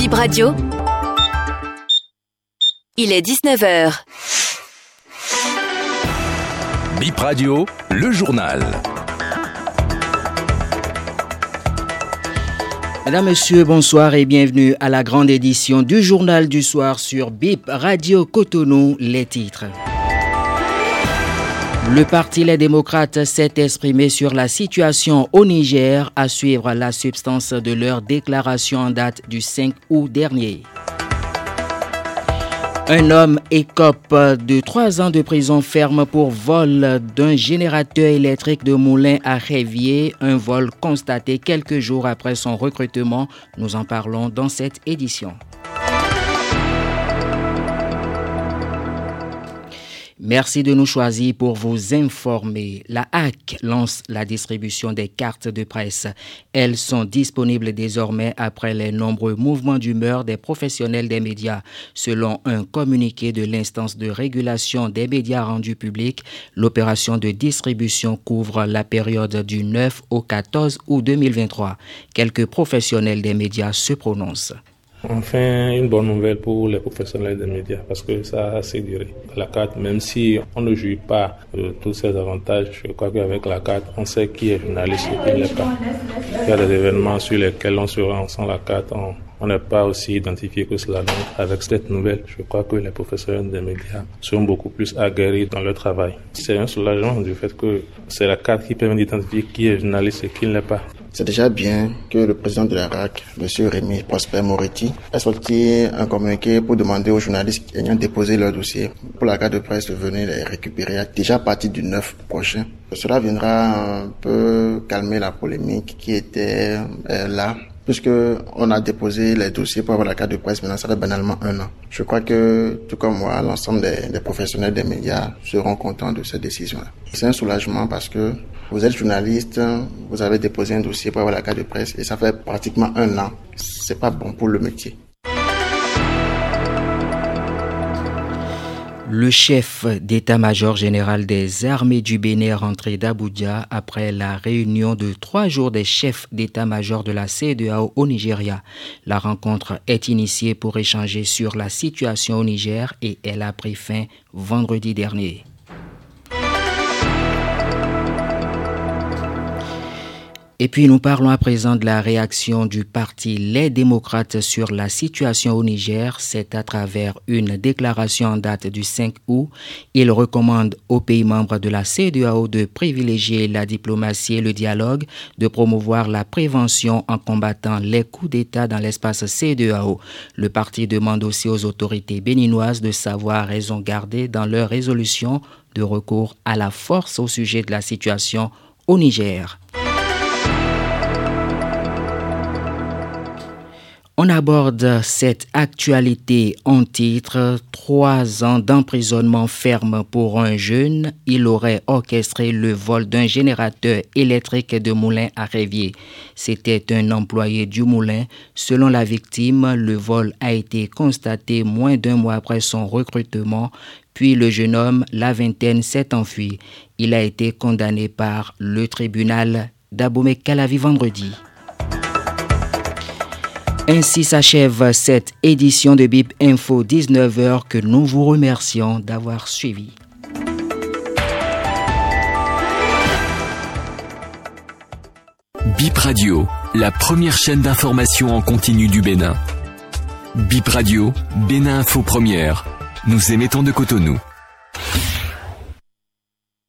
Bip Radio. Il est 19h. Bip Radio, le journal. Mesdames, Messieurs, bonsoir et bienvenue à la grande édition du journal du soir sur BIP Radio Cotonou, les titres. Le Parti Les démocrates s'est exprimé sur la situation au Niger à suivre la substance de leur déclaration en date du 5 août dernier. Un homme écope de trois ans de prison ferme pour vol d'un générateur électrique de moulin à Révier, un vol constaté quelques jours après son recrutement. Nous en parlons dans cette édition. Merci de nous choisir pour vous informer. La HAC lance la distribution des cartes de presse. Elles sont disponibles désormais après les nombreux mouvements d'humeur des professionnels des médias. Selon un communiqué de l'instance de régulation des médias rendus publics, l'opération de distribution couvre la période du 9 au 14 août 2023. Quelques professionnels des médias se prononcent. Enfin, une bonne nouvelle pour les professionnels des médias parce que ça a assez duré. La carte, même si on ne jouit pas de tous ces avantages, je crois qu'avec la carte, on sait qui est journaliste et qui n'est pas. Il y a des événements sur lesquels on se rend sans la carte, on n'est pas aussi identifié que cela. Donc, avec cette nouvelle, je crois que les professionnels des médias sont beaucoup plus aguerris dans leur travail. C'est un soulagement du fait que c'est la carte qui permet d'identifier qui est journaliste et qui ne l'est pas. C'est déjà bien que le président de la RAC, M. Rémi Prosper Moretti, ait sorti un communiqué pour demander aux journalistes ayant déposé leur dossier pour la carte de presse de venir les récupérer déjà à partir du 9 prochain. Cela viendra un peu calmer la polémique qui était euh, là puisque on a déposé les dossiers pour avoir la carte de presse, maintenant ça fait banalement un an. Je crois que, tout comme moi, l'ensemble des, des, professionnels des médias seront contents de cette décision-là. C'est un soulagement parce que vous êtes journaliste, vous avez déposé un dossier pour avoir la carte de presse et ça fait pratiquement un an. C'est pas bon pour le métier. Le chef d'état-major général des armées du Bénin est rentré d'Abuja après la réunion de trois jours des chefs d'état-major de la CEDEAO au Nigeria. La rencontre est initiée pour échanger sur la situation au Niger et elle a pris fin vendredi dernier. Et puis nous parlons à présent de la réaction du parti Les démocrates sur la situation au Niger. C'est à travers une déclaration en date du 5 août. Il recommande aux pays membres de la CEDEAO de privilégier la diplomatie et le dialogue, de promouvoir la prévention en combattant les coups d'État dans l'espace CEDEAO. Le parti demande aussi aux autorités béninoises de savoir raison garder dans leur résolution de recours à la force au sujet de la situation au Niger. On aborde cette actualité en titre Trois ans d'emprisonnement ferme pour un jeune. Il aurait orchestré le vol d'un générateur électrique de moulin à Révier. C'était un employé du moulin. Selon la victime, le vol a été constaté moins d'un mois après son recrutement. Puis le jeune homme, la vingtaine, s'est enfui. Il a été condamné par le tribunal d'Abomey-Calavi vendredi. Ainsi s'achève cette édition de BIP Info 19h que nous vous remercions d'avoir suivi. BIP Radio, la première chaîne d'information en continu du Bénin. BIP Radio, Bénin Info Première. Nous émettons de Cotonou.